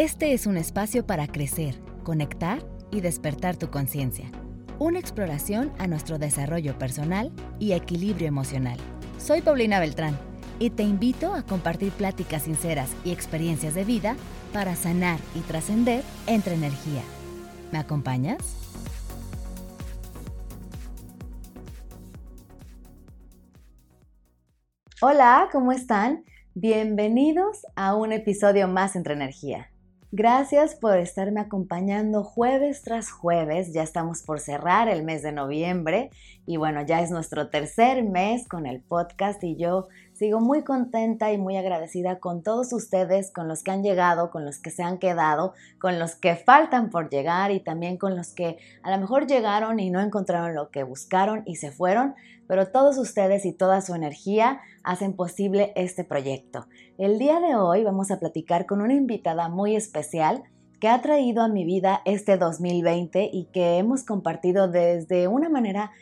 Este es un espacio para crecer, conectar y despertar tu conciencia. Una exploración a nuestro desarrollo personal y equilibrio emocional. Soy Paulina Beltrán y te invito a compartir pláticas sinceras y experiencias de vida para sanar y trascender entre energía. ¿Me acompañas? Hola, ¿cómo están? Bienvenidos a un episodio más entre energía. Gracias por estarme acompañando jueves tras jueves. Ya estamos por cerrar el mes de noviembre y bueno, ya es nuestro tercer mes con el podcast y yo sigo muy contenta y muy agradecida con todos ustedes, con los que han llegado, con los que se han quedado, con los que faltan por llegar y también con los que a lo mejor llegaron y no encontraron lo que buscaron y se fueron pero todos ustedes y toda su energía hacen posible este proyecto. El día de hoy vamos a platicar con una invitada muy especial que ha traído a mi vida este 2020 y que hemos compartido desde una manera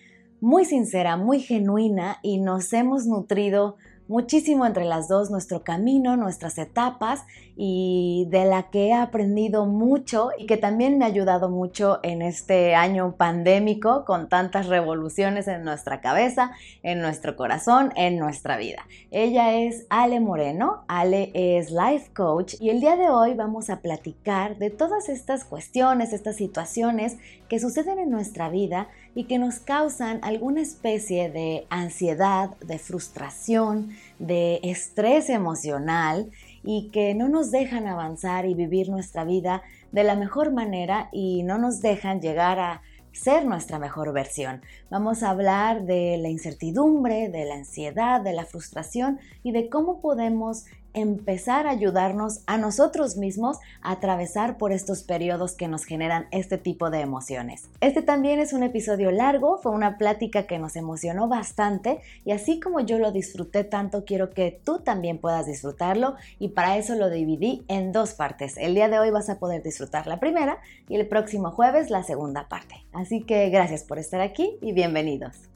muy sincera, muy genuina y nos hemos nutrido muchísimo entre las dos nuestro camino, nuestras etapas y de la que he aprendido mucho y que también me ha ayudado mucho en este año pandémico con tantas revoluciones en nuestra cabeza, en nuestro corazón, en nuestra vida. Ella es Ale Moreno, Ale es life coach y el día de hoy vamos a platicar de todas estas cuestiones, estas situaciones que suceden en nuestra vida y que nos causan alguna especie de ansiedad, de frustración, de estrés emocional y que no nos dejan avanzar y vivir nuestra vida de la mejor manera y no nos dejan llegar a ser nuestra mejor versión. Vamos a hablar de la incertidumbre, de la ansiedad, de la frustración y de cómo podemos empezar a ayudarnos a nosotros mismos a atravesar por estos periodos que nos generan este tipo de emociones. Este también es un episodio largo, fue una plática que nos emocionó bastante y así como yo lo disfruté tanto, quiero que tú también puedas disfrutarlo y para eso lo dividí en dos partes. El día de hoy vas a poder disfrutar la primera y el próximo jueves la segunda parte. Así que gracias por estar aquí y bienvenidos.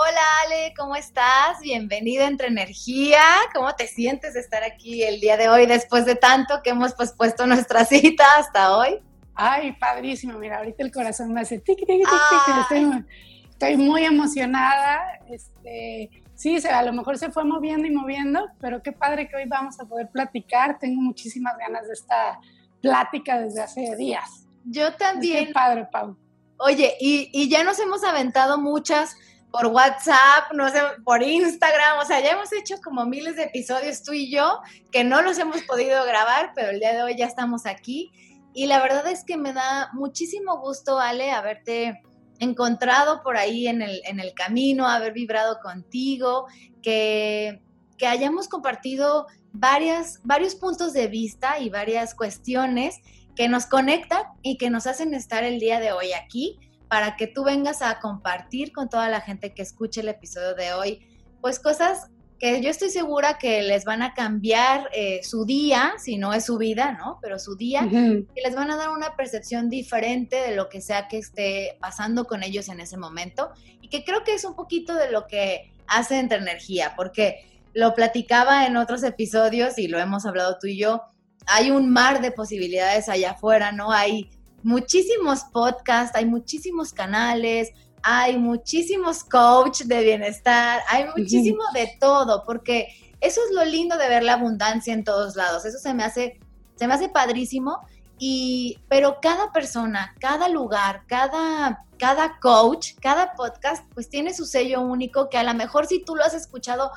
Hola Ale, ¿cómo estás? Bienvenida Entre Energía. ¿Cómo te sientes de estar aquí el día de hoy después de tanto que hemos pospuesto nuestra cita hasta hoy? Ay, padrísimo. Mira, ahorita el corazón me hace tic, tic, tic, tic. Estoy, muy emocionada. Este, sí, a lo mejor se fue moviendo y moviendo, pero qué padre que hoy vamos a poder platicar. Tengo muchísimas ganas de esta plática desde hace días. Yo también. Qué padre, Pau. Oye, y, y ya nos hemos aventado muchas por WhatsApp, no sé, por Instagram, o sea, ya hemos hecho como miles de episodios tú y yo que no los hemos podido grabar, pero el día de hoy ya estamos aquí. Y la verdad es que me da muchísimo gusto, Ale, haberte encontrado por ahí en el, en el camino, haber vibrado contigo, que, que hayamos compartido varias, varios puntos de vista y varias cuestiones que nos conectan y que nos hacen estar el día de hoy aquí para que tú vengas a compartir con toda la gente que escuche el episodio de hoy, pues cosas que yo estoy segura que les van a cambiar eh, su día, si no es su vida, ¿no? Pero su día, y les van a dar una percepción diferente de lo que sea que esté pasando con ellos en ese momento, y que creo que es un poquito de lo que hace entre energía, porque lo platicaba en otros episodios y lo hemos hablado tú y yo, hay un mar de posibilidades allá afuera, ¿no? Hay muchísimos podcasts, hay muchísimos canales, hay muchísimos coach de bienestar, hay muchísimo de todo, porque eso es lo lindo de ver la abundancia en todos lados. Eso se me hace, se me hace padrísimo. Y, pero cada persona, cada lugar, cada, cada coach, cada podcast, pues tiene su sello único que a lo mejor si tú lo has escuchado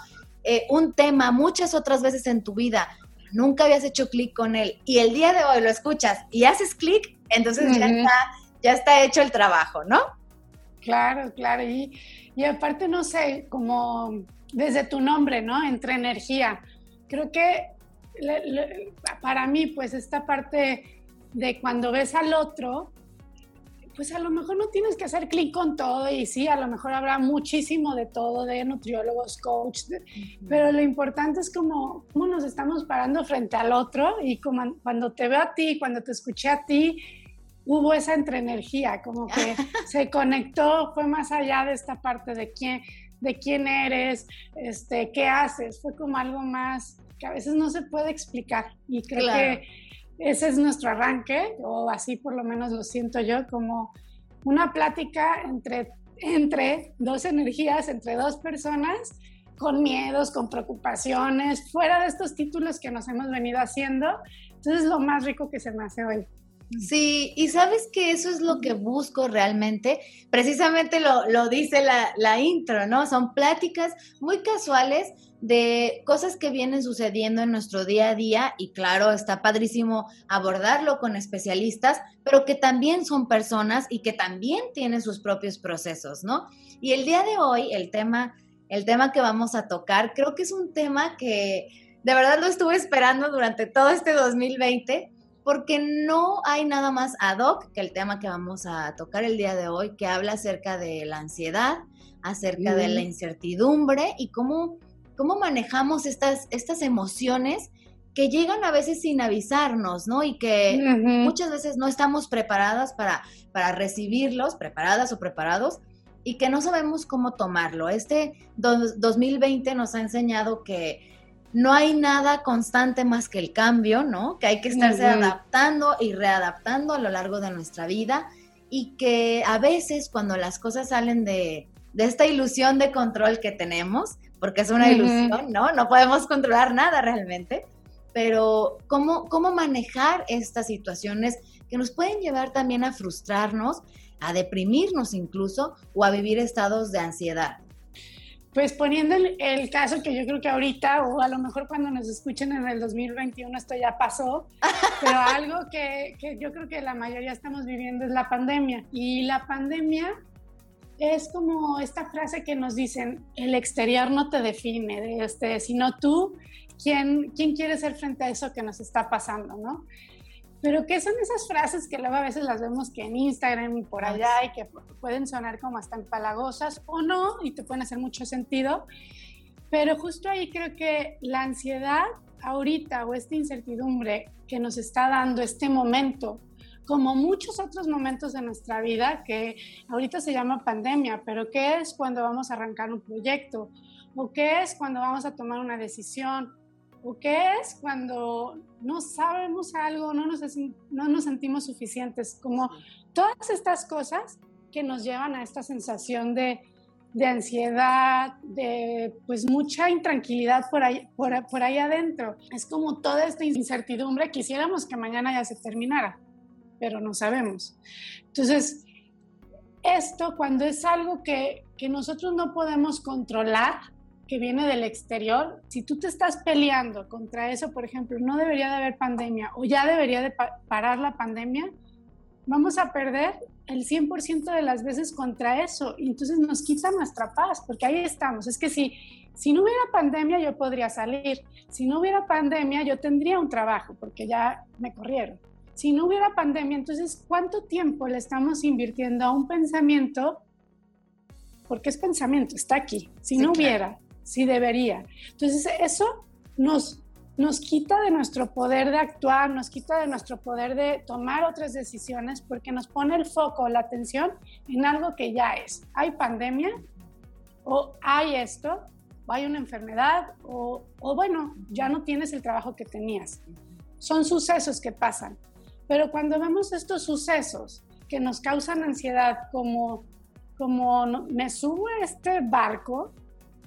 eh, un tema muchas otras veces en tu vida, nunca habías hecho clic con él y el día de hoy lo escuchas y haces clic, entonces ya, está, ya está hecho el trabajo, ¿no? Claro, claro. Y, y aparte, no sé, como desde tu nombre, ¿no? Entre energía. Creo que para mí, pues esta parte de cuando ves al otro, pues a lo mejor no tienes que hacer clic con todo y sí, a lo mejor habrá muchísimo de todo, de nutriólogos, coach, pero lo importante es como cómo nos estamos parando frente al otro y como cuando te veo a ti, cuando te escuché a ti, hubo esa entreenergía, como que se conectó, fue más allá de esta parte de quién, de quién eres, este, qué haces, fue como algo más que a veces no se puede explicar y creo que ese es nuestro arranque, o así por lo menos lo siento yo, como una plática entre, entre dos energías, entre dos personas, con miedos, con preocupaciones, fuera de estos títulos que nos hemos venido haciendo. Entonces es lo más rico que se me hace hoy. Sí, y sabes que eso es lo que busco realmente. Precisamente lo, lo dice la, la, intro, ¿no? Son pláticas muy casuales de cosas que vienen sucediendo en nuestro día a día y claro, está padrísimo abordarlo con especialistas, pero que también son personas y que también tienen sus propios procesos, ¿no? Y el día de hoy, el tema, el tema que vamos a tocar, creo que es un tema que de verdad lo estuve esperando durante todo este 2020 porque no hay nada más ad hoc que el tema que vamos a tocar el día de hoy, que habla acerca de la ansiedad, acerca de la incertidumbre y cómo, cómo manejamos estas, estas emociones que llegan a veces sin avisarnos, ¿no? Y que muchas veces no estamos preparadas para, para recibirlos, preparadas o preparados, y que no sabemos cómo tomarlo. Este 2020 nos ha enseñado que no hay nada constante más que el cambio, ¿no? Que hay que estarse adaptando y readaptando a lo largo de nuestra vida y que a veces cuando las cosas salen de, esta ilusión de control que tenemos, porque es una ilusión, ¿no? No podemos controlar nada realmente, pero ¿cómo, cómo manejar estas situaciones que nos pueden llevar también a frustrarnos, a deprimirnos incluso o a vivir estados de ansiedad. Pues poniendo el, caso que yo creo que ahorita, o a lo mejor cuando nos escuchen en el 2021, esto ya pasó, pero algo que, que, yo creo que la mayoría estamos viviendo es la pandemia. Y la pandemia es como esta frase que nos dicen, el exterior no te define, este, sino tú, ¿quién, quién quiere ser frente a eso que nos está pasando, no? Pero ¿qué son esas frases que luego a veces las vemos que en Instagram y por allá y que pueden sonar como hasta empalagosas o no y te pueden hacer mucho sentido? Pero justo ahí creo que la ansiedad ahorita o esta incertidumbre que nos está dando este momento, como muchos otros momentos de nuestra vida, que ahorita se llama pandemia, pero ¿qué es cuando vamos a arrancar un proyecto? ¿O qué es cuando vamos a tomar una decisión? ¿O qué es cuando no sabemos algo, no nos, no nos sentimos suficientes? Como todas estas cosas que nos llevan a esta sensación de, de ansiedad, de pues mucha intranquilidad por ahí, por, por ahí adentro. Es como toda esta incertidumbre, quisiéramos que mañana ya se terminara, pero no sabemos. Entonces, esto cuando es algo que, que nosotros no podemos controlar, que viene del exterior, si tú te estás peleando contra eso, por ejemplo, no debería de haber pandemia o ya debería de parar la pandemia, vamos a perder el 100% de las veces contra eso y entonces nos quita nuestra paz, porque ahí estamos. Es que si, si no hubiera pandemia yo podría salir, si no hubiera pandemia yo tendría un trabajo, porque ya me corrieron. Si no hubiera pandemia, entonces, ¿cuánto tiempo le estamos invirtiendo a un pensamiento? Porque es pensamiento, está aquí. Si no hubiera, sí debería. Entonces eso nos, nos quita de nuestro poder de actuar, nos quita de nuestro poder de tomar otras decisiones porque nos pone el foco, la atención en algo que ya es. Hay pandemia o hay esto, o hay una enfermedad o, o bueno, ya no tienes el trabajo que tenías. Son sucesos que pasan. Pero cuando vemos estos sucesos que nos causan ansiedad como como me subo a este barco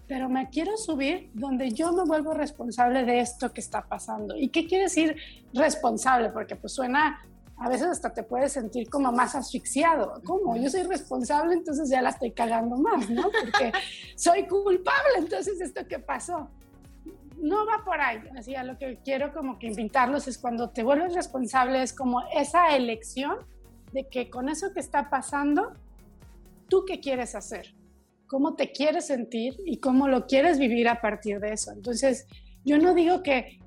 pero me quiero subir donde yo me vuelvo responsable de esto que está pasando. ¿Y qué quiere decir responsable? Porque pues suena, a veces hasta te puedes sentir como más asfixiado. ¿Cómo? Yo soy responsable, entonces ya la estoy cagando más, ¿no? Porque soy culpable, entonces esto que pasó. No va por ahí. Así, a lo que quiero como que invitarlos es cuando te vuelves responsable, es como esa elección de que con eso que está pasando, ¿tú qué quieres hacer? Cómo te quieres sentir y cómo lo quieres vivir a partir de eso. Entonces, yo no digo que,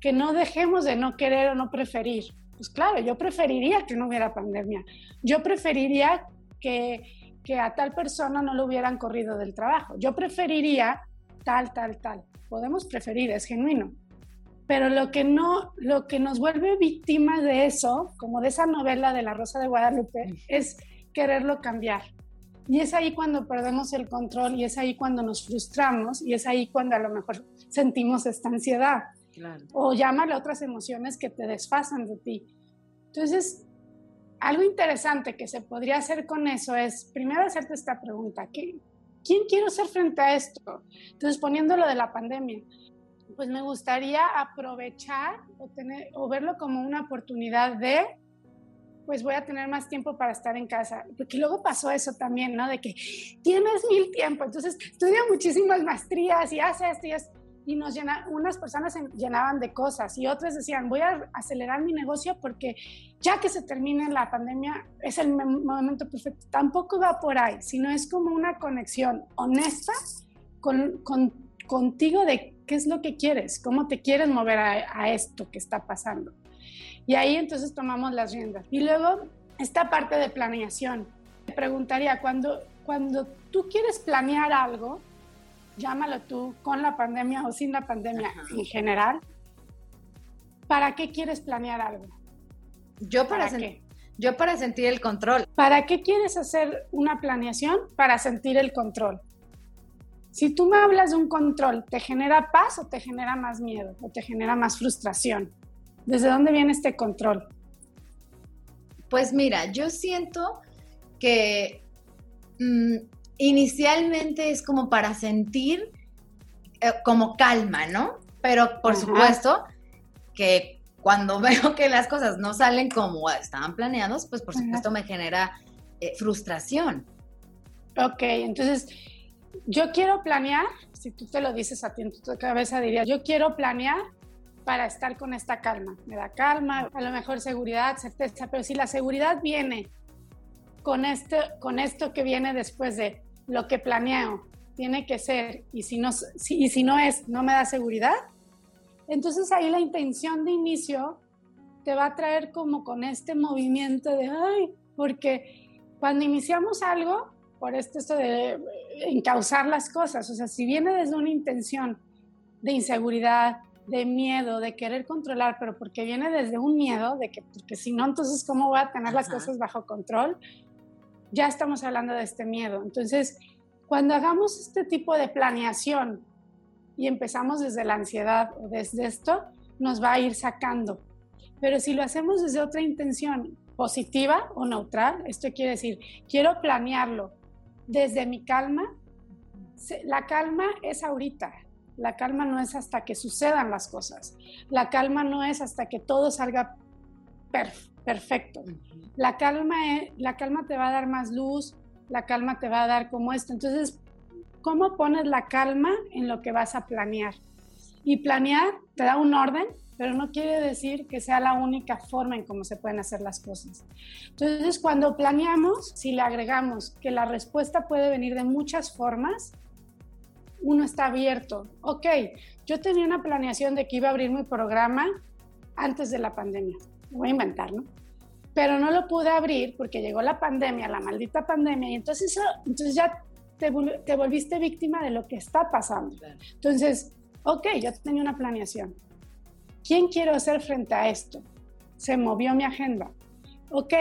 que no dejemos de no querer o no preferir. Pues claro, yo preferiría que no hubiera pandemia. Yo preferiría que, que a tal persona no lo hubieran corrido del trabajo. Yo preferiría tal, tal, tal. Podemos preferir, es genuino. Pero lo que no, lo que nos vuelve víctimas de eso, como de esa novela de La Rosa de Guadalupe, es quererlo cambiar. Y es ahí cuando perdemos el control y es ahí cuando nos frustramos y es ahí cuando a lo mejor sentimos esta ansiedad. O llámale otras emociones que te desfasan de ti. Entonces, algo interesante que se podría hacer con eso es, primero hacerte esta pregunta, ¿quién quiero ser frente a esto? Entonces, poniéndolo de la pandemia, pues me gustaría aprovechar o, tener, o verlo como una oportunidad de, pues voy a tener más tiempo para estar en casa. Porque luego pasó eso también, ¿no? De que tienes mil tiempo, entonces estudia muchísimas maestrías y hace esto y y nos llena, unas personas se llenaban de cosas y otras decían, voy a acelerar mi negocio porque ya que se termine la pandemia es el momento perfecto. Tampoco va por ahí, sino es como una conexión honesta con, con, contigo de qué es lo que quieres, cómo te quieres mover a esto que está pasando. Y ahí entonces tomamos las riendas. Y luego esta parte de planeación. Te preguntaría, cuando, cuando tú quieres planear algo, llámalo tú, con la pandemia o sin la pandemia en general, ¿para qué quieres planear algo? Yo para, qué? Yo para sentir el control. ¿Para qué quieres hacer una planeación? Para sentir el control. Si tú me hablas de un control, ¿te genera paz o te genera más miedo o te genera más frustración? ¿Desde dónde viene este control? Pues mira, yo siento que mm, inicialmente es como para sentir eh, como calma, ¿no? Pero por supuesto que cuando veo que las cosas no salen como estaban planeados, pues por supuesto me genera eh, frustración. Ok, entonces yo quiero planear, si tú te lo dices a ti en tu cabeza dirías, yo quiero planear para estar con esta calma. Me da calma, a lo mejor seguridad, certeza, pero si la seguridad viene con, este, con esto que viene después de lo que planeo tiene que ser y si no, y si no es, no me da seguridad, entonces ahí la intención de inicio te va a traer como con este movimiento de, ay, porque cuando iniciamos algo, por esto, esto de encauzar las cosas, o sea, si viene desde una intención de inseguridad, de miedo, de querer controlar, pero porque viene desde un miedo, de que, porque si no, entonces, ¿cómo voy a tener las cosas bajo control? ya estamos hablando de este miedo. Entonces, cuando hagamos este tipo de planeación y empezamos desde la ansiedad o desde esto, nos va a ir sacando. Pero si lo hacemos desde otra intención positiva o neutral, esto quiere decir, quiero planearlo desde mi calma, la calma es ahorita, la calma no es hasta que sucedan las cosas, la calma no es hasta que todo salga perfecto. La calma, la calma te va a dar más luz, la calma te va a dar como esto. Entonces, ¿cómo pones la calma en lo que vas a planear? Y planear te da un orden, pero no quiere decir que sea la única forma en cómo se pueden hacer las cosas. Entonces, cuando planeamos, si le agregamos que la respuesta puede venir de muchas formas, uno está abierto. Ok, yo tenía una planeación de que iba a abrir mi programa antes de la pandemia. Voy a inventar, ¿no? pero no lo pude abrir porque llegó la pandemia, la maldita pandemia, y entonces, entonces ya te, te, volviste víctima de lo que está pasando. Entonces, ok, ya tenía una planeación. ¿Quién quiero ser frente a esto? Se movió mi agenda. Ok,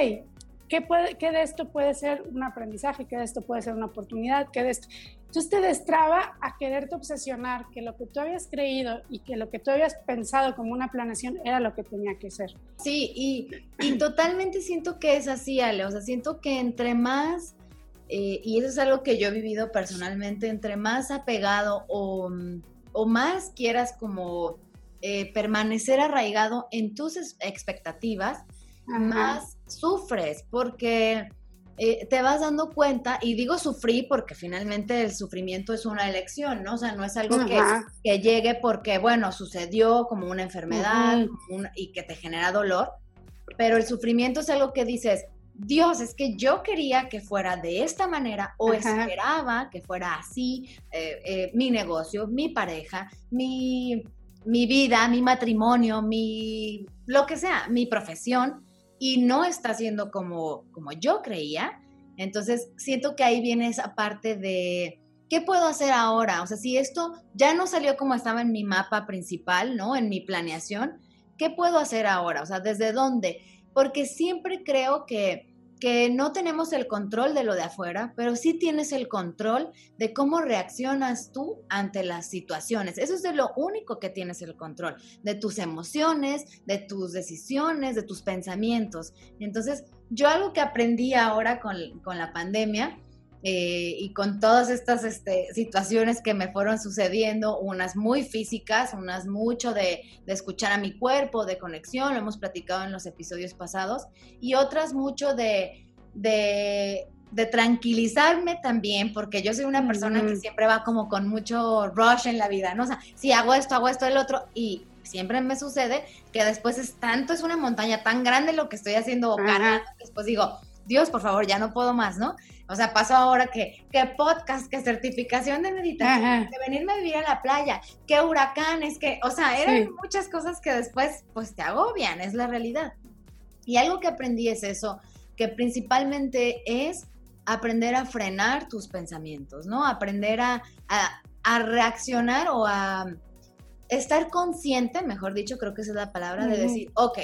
¿qué, puede, qué de esto puede ser un aprendizaje? ¿Qué de esto puede ser una oportunidad? ¿Qué de esto? Entonces te destraba a quererte obsesionar que lo que tú habías creído y que lo que tú habías pensado como una planeación era lo que tenía que ser. Sí, y, totalmente siento que es así, Ale. O sea, siento que entre más, eh, y eso es algo que yo he vivido personalmente, entre más apegado o, o más quieras como eh, permanecer arraigado en tus expectativas, más sufres, porque eh, te vas dando cuenta, y digo sufrí porque finalmente el sufrimiento es una elección, ¿no? O sea, no es algo que, que, llegue porque, bueno, sucedió como una enfermedad y que te genera dolor, pero el sufrimiento es algo que dices, Dios, es que yo quería que fuera de esta manera o esperaba que fuera así eh, eh, mi negocio, mi pareja, mi, mi vida, mi matrimonio, mi lo que sea, mi profesión y no está siendo como, como yo creía. Entonces, siento que ahí viene esa parte de, ¿qué puedo hacer ahora? O sea, si esto ya no salió como estaba en mi mapa principal, ¿no? En mi planeación, ¿qué puedo hacer ahora? O sea, ¿desde dónde? Porque siempre creo que que no tenemos el control de lo de afuera, pero sí tienes el control de cómo reaccionas tú ante las situaciones. Eso es de lo único que tienes el control, de tus emociones, de tus decisiones, de tus pensamientos. Entonces, yo algo que aprendí ahora con, la pandemia eh, y con todas estas este, situaciones que me fueron sucediendo, unas muy físicas, unas mucho de, de, escuchar a mi cuerpo, de conexión, lo hemos platicado en los episodios pasados, y otras mucho de, de, de tranquilizarme también, porque yo soy una persona que siempre va como con mucho rush en la vida, ¿no? O sea, si hago esto, hago esto, el otro, y siempre me sucede que después es tanto, es una montaña tan grande lo que estoy haciendo o después digo, Dios, por favor, ya no puedo más, ¿no? O sea, pasó ahora que, que podcast, que certificación de meditación, que venirme a vivir a la playa, que huracanes, que, o sea, eran muchas cosas que después, pues te agobian, es la realidad. Y algo que aprendí es eso, que principalmente es aprender a frenar tus pensamientos, ¿no? Aprender a, a, reaccionar o a estar consciente, mejor dicho, creo que esa es la palabra, de decir, ok,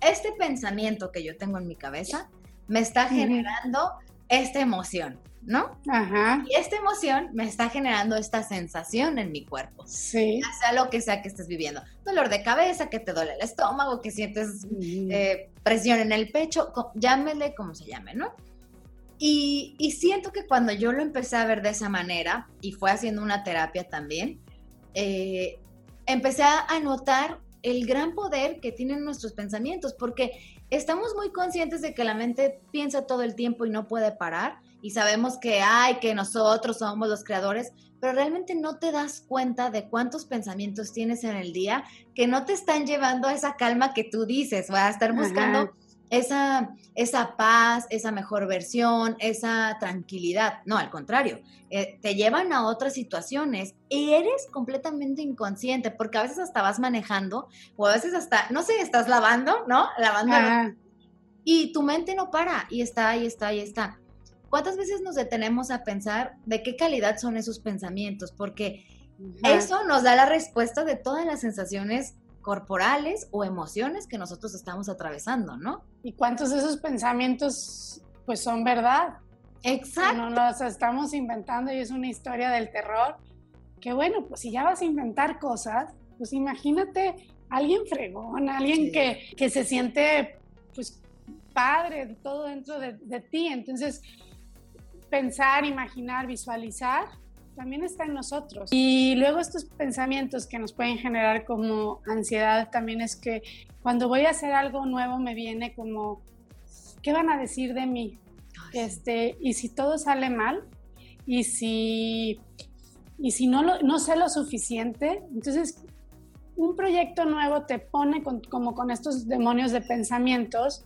este pensamiento que yo tengo en mi cabeza me está generando esta emoción, ¿no? Ajá. Y esta emoción me está generando esta sensación en mi cuerpo. Sí. Ya sea lo que sea que estés viviendo. Dolor de cabeza, que te duele el estómago, que sientes eh, presión en el pecho, llámele como se llame, ¿no? Y, y, siento que cuando yo lo empecé a ver de esa manera, y fue haciendo una terapia también, eh, empecé a notar el gran poder que tienen nuestros pensamientos, porque estamos muy conscientes de que la mente piensa todo el tiempo y no puede parar, y sabemos que hay, que nosotros somos los creadores, pero realmente no te das cuenta de cuántos pensamientos tienes en el día que no te están llevando a esa calma que tú dices, va a estar buscando esa, esa paz, esa mejor versión, esa tranquilidad. No, al contrario, eh, te llevan a otras situaciones y eres completamente inconsciente porque a veces hasta vas manejando o a veces hasta, no sé, estás lavando, ¿no? Lavando. Y tu mente no para y está, y está, y está. ¿Cuántas veces nos detenemos a pensar de qué calidad son esos pensamientos? Porque eso nos da la respuesta de todas las sensaciones corporales o emociones que nosotros estamos atravesando, ¿no? ¿Y cuántos de esos pensamientos pues son verdad? Exacto. No los estamos inventando y es una historia del terror. Que bueno, pues si ya vas a inventar cosas, pues imagínate alguien fregón, alguien que, que, se siente pues padre, todo dentro de, de ti. Entonces, pensar, imaginar, visualizar, también está en nosotros. Y luego estos pensamientos que nos pueden generar como ansiedad también es que cuando voy a hacer algo nuevo me viene como, ¿qué van a decir de mí? Este, y si todo sale mal, y si, y si no, no sé lo suficiente, entonces un proyecto nuevo te pone como con estos demonios de pensamientos,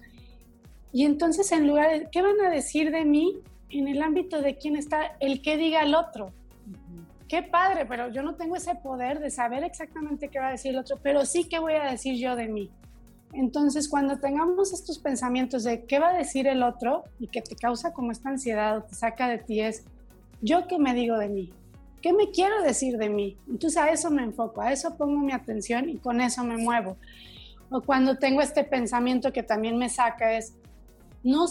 y entonces en lugar de, ¿qué van a decir de mí? En el ámbito de quién está el que diga el otro qué padre, pero yo no tengo ese poder de saber exactamente qué va a decir el otro, pero sí qué voy a decir yo de mí. Entonces, cuando tengamos estos pensamientos de qué va a decir el otro y que te causa como esta ansiedad o te saca de ti, es yo qué me digo de mí, qué me quiero decir de mí. Entonces, a eso me enfoco, a eso pongo mi atención y con eso me muevo. O cuando tengo este pensamiento que también me saca es, no,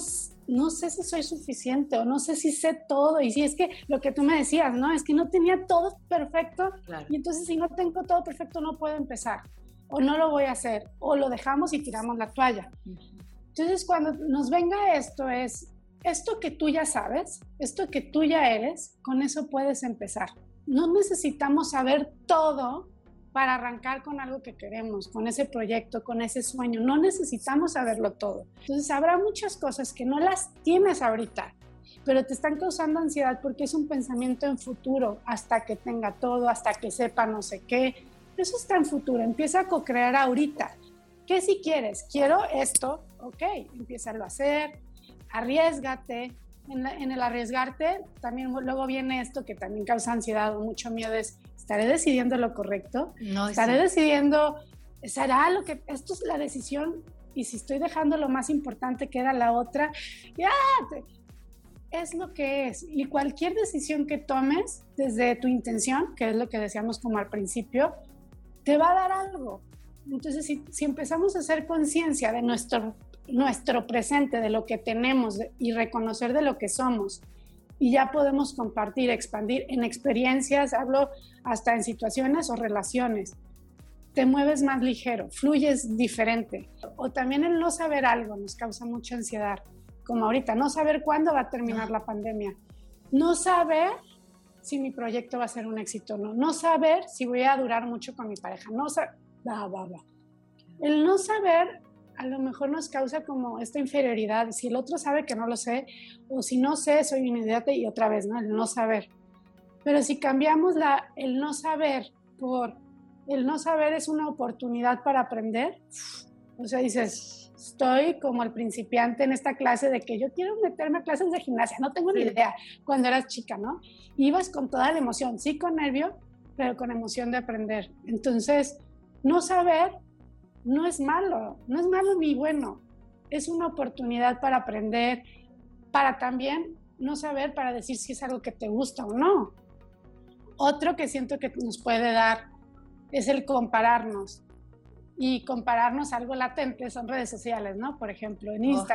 no sé si soy suficiente o no sé si sé todo. Y si es que lo que tú me decías, ¿no? Es que no tenía todo perfecto y entonces si no tengo todo perfecto no puedo empezar o no lo voy a hacer o lo dejamos y tiramos la toalla. Entonces cuando nos venga esto es, esto que tú ya sabes, esto que tú ya eres, con eso puedes empezar. No necesitamos saber todo para arrancar con algo que queremos, con ese proyecto, con ese sueño. No necesitamos saberlo todo. Entonces habrá muchas cosas que no las tienes ahorita, pero te están causando ansiedad porque es un pensamiento en futuro, hasta que tenga todo, hasta que sepa no sé qué. Eso está en futuro, empieza a co-crear ahorita. ¿Qué si quieres? Quiero esto, ok, empieza a hacer, arriesgate. En, en el arriesgarte, también luego viene esto que también causa ansiedad o mucho miedo, es ¿Estaré decidiendo lo correcto? No, ¿Estaré decidiendo, será lo que, esto es la decisión y si estoy dejando lo más importante queda la otra? Ya, es lo que es. Y cualquier decisión que tomes desde tu intención, que es lo que decíamos como al principio, te va a dar algo. Entonces, si, si empezamos a hacer conciencia de nuestro nuestro presente, de lo que tenemos y reconocer de lo que somos. Y ya podemos compartir, expandir en experiencias, hablo hasta en situaciones o relaciones. Te mueves más ligero, fluyes diferente. O también el no saber algo nos causa mucha ansiedad, como ahorita, no saber cuándo va a terminar la pandemia. No saber si mi proyecto va a ser un éxito o no. No saber si voy a durar mucho con mi pareja. No saber, El no saber a lo mejor nos causa como esta inferioridad. Si el otro sabe que no lo sé, o si no sé, soy un idiota y otra vez, ¿no? El no saber. Pero si cambiamos la, el no saber por el no saber es una oportunidad para aprender, o sea, dices, estoy como el principiante en esta clase de que yo quiero meterme a clases de gimnasia, no tengo ni idea cuando eras chica, ¿no? Ibas con toda la emoción, sí con nervio, pero con emoción de aprender. Entonces, no saber no es malo, no es malo ni bueno, es una oportunidad para aprender, para también no saber, para decir si es algo que te gusta o no. Otro que siento que nos puede dar es el compararnos. Y compararnos algo latente son redes sociales, ¿no? Por ejemplo, en oh.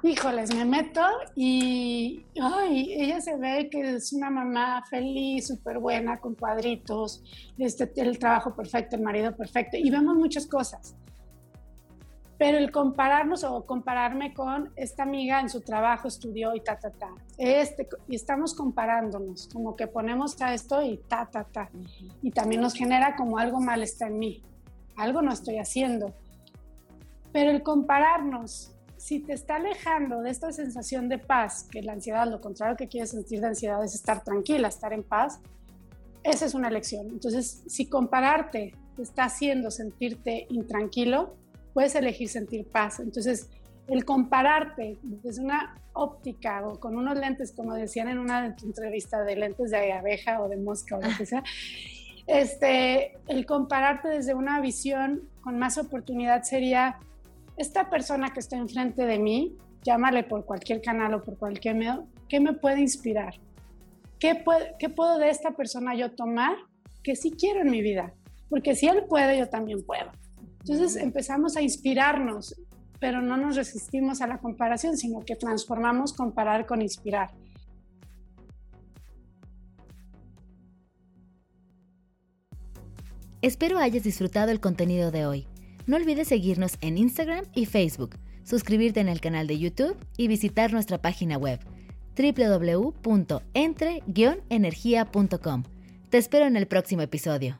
Híjoles, me meto y ay, ella se ve que es una mamá feliz, súper buena, con cuadritos, este, el trabajo perfecto, el marido perfecto, y vemos muchas cosas. Pero el compararnos o compararme con esta amiga en su trabajo estudió y ta, ta, ta. Este, y estamos comparándonos, como que ponemos a esto y ta, ta, ta. Y también nos genera como algo mal está en mí, algo no estoy haciendo. Pero el compararnos si te está alejando de esta sensación de paz, que la ansiedad, lo contrario que quieres sentir de ansiedad es estar tranquila, estar en paz, esa es una elección. Entonces, si compararte te está haciendo sentirte intranquilo, puedes elegir sentir paz. Entonces, el compararte desde una óptica o con unos lentes, como decían en una entrevista de lentes de abeja o de mosca o lo que sea, este, el compararte desde una visión con más oportunidad sería esta persona que está enfrente de mí, llámale por cualquier canal o por cualquier medio, ¿qué me puede inspirar? ¿Qué, ¿Qué puedo de esta persona yo tomar que sí quiero en mi vida? Porque si él puede, yo también puedo. Entonces empezamos a inspirarnos, pero no nos resistimos a la comparación, sino que transformamos comparar con inspirar. Espero hayas disfrutado el contenido de hoy. No olvides seguirnos en Instagram y Facebook, suscribirte en el canal de YouTube y visitar nuestra página web www.entre-energía.com. Te espero en el próximo episodio.